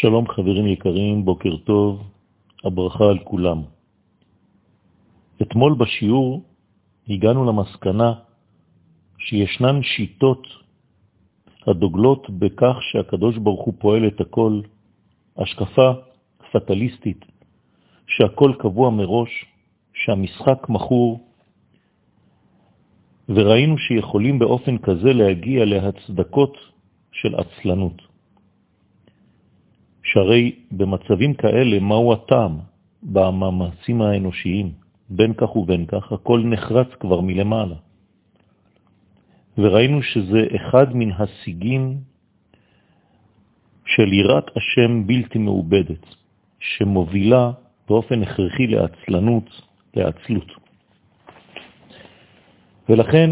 שלום חברים יקרים, בוקר טוב, הברכה על כולם. אתמול בשיעור הגענו למסקנה שישנן שיטות הדוגלות בכך שהקדוש ברוך הוא פועל את הכל, השקפה פטליסטית, שהכל קבוע מראש, שהמשחק מכור, וראינו שיכולים באופן כזה להגיע להצדקות של עצלנות. שהרי במצבים כאלה, מהו הטעם במאמצים האנושיים? בין כך ובין כך, הכל נחרץ כבר מלמעלה. וראינו שזה אחד מן השיגים של יראת השם בלתי מעובדת, שמובילה באופן הכרחי לעצלנות, לעצלות. ולכן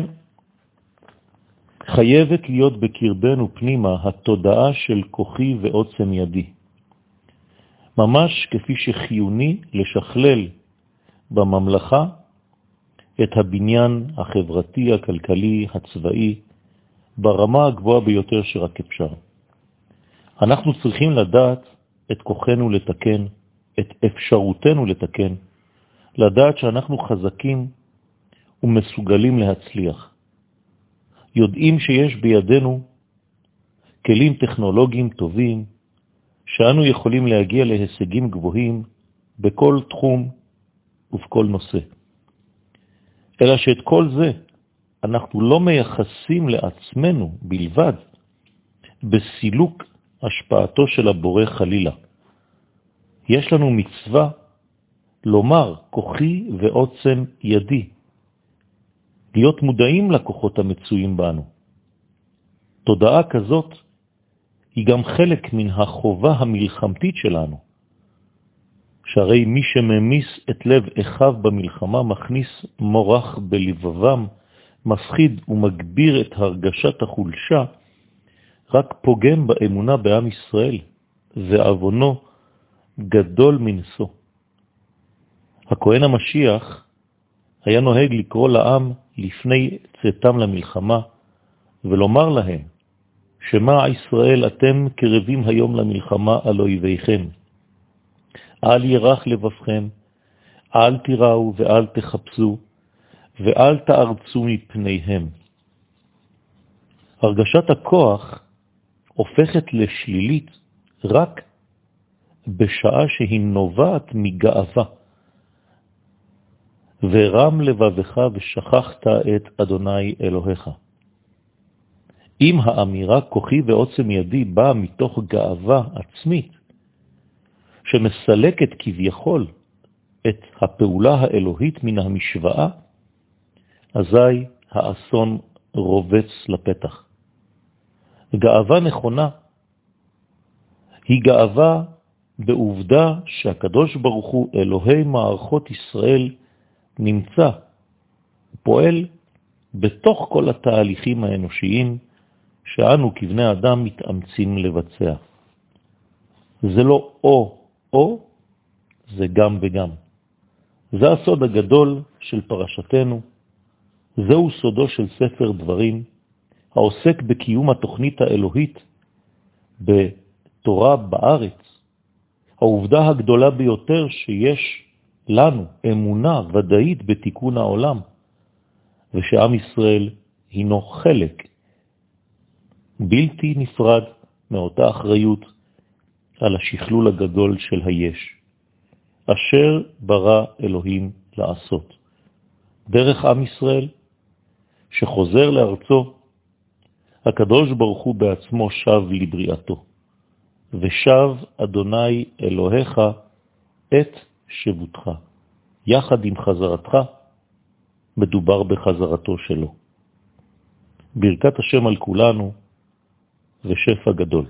חייבת להיות בקרבנו פנימה התודעה של כוחי ועוצם ידי. ממש כפי שחיוני לשכלל בממלכה את הבניין החברתי, הכלכלי, הצבאי, ברמה הגבוהה ביותר שרק אפשר. אנחנו צריכים לדעת את כוחנו לתקן, את אפשרותנו לתקן, לדעת שאנחנו חזקים ומסוגלים להצליח. יודעים שיש בידינו כלים טכנולוגיים טובים, שאנו יכולים להגיע להישגים גבוהים בכל תחום ובכל נושא. אלא שאת כל זה אנחנו לא מייחסים לעצמנו בלבד בסילוק השפעתו של הבורא חלילה. יש לנו מצווה לומר כוחי ועוצם ידי, להיות מודעים לכוחות המצויים בנו. תודעה כזאת היא גם חלק מן החובה המלחמתית שלנו, שהרי מי שממיס את לב אחיו במלחמה מכניס מורח בלבבם, מפחיד ומגביר את הרגשת החולשה, רק פוגם באמונה בעם ישראל, ועוונו גדול מנשוא. הכהן המשיח היה נוהג לקרוא לעם לפני צאתם למלחמה, ולומר להם, שמה ישראל אתם קרבים היום למלחמה על אויביכם. אל ירח לבבכם, אל תיראו ואל תחפשו, ואל תארצו מפניהם. הרגשת הכוח הופכת לשלילית רק בשעה שהיא נובעת מגאווה. ורם לבבך ושכחת את אדוני אלוהיך. אם האמירה כוחי ועוצם ידי באה מתוך גאווה עצמית, שמסלקת כביכול את הפעולה האלוהית מן המשוואה, אזי האסון רובץ לפתח. גאווה נכונה היא גאווה בעובדה שהקדוש ברוך הוא, אלוהי מערכות ישראל, נמצא, פועל בתוך כל התהליכים האנושיים שאנו כבני אדם מתאמצים לבצע. זה לא או-או, זה גם וגם. זה הסוד הגדול של פרשתנו, זהו סודו של ספר דברים, העוסק בקיום התוכנית האלוהית בתורה בארץ, העובדה הגדולה ביותר שיש לנו אמונה ודאית בתיקון העולם, ושעם ישראל הינו חלק בלתי נפרד מאותה אחריות על השכלול הגדול של היש, אשר ברא אלוהים לעשות. דרך עם ישראל, שחוזר לארצו, הקדוש ברוך הוא בעצמו שב לבריאתו, ושב אדוני אלוהיך את שבותך. יחד עם חזרתך, מדובר בחזרתו שלו. ברכת השם על כולנו ושפע גדול.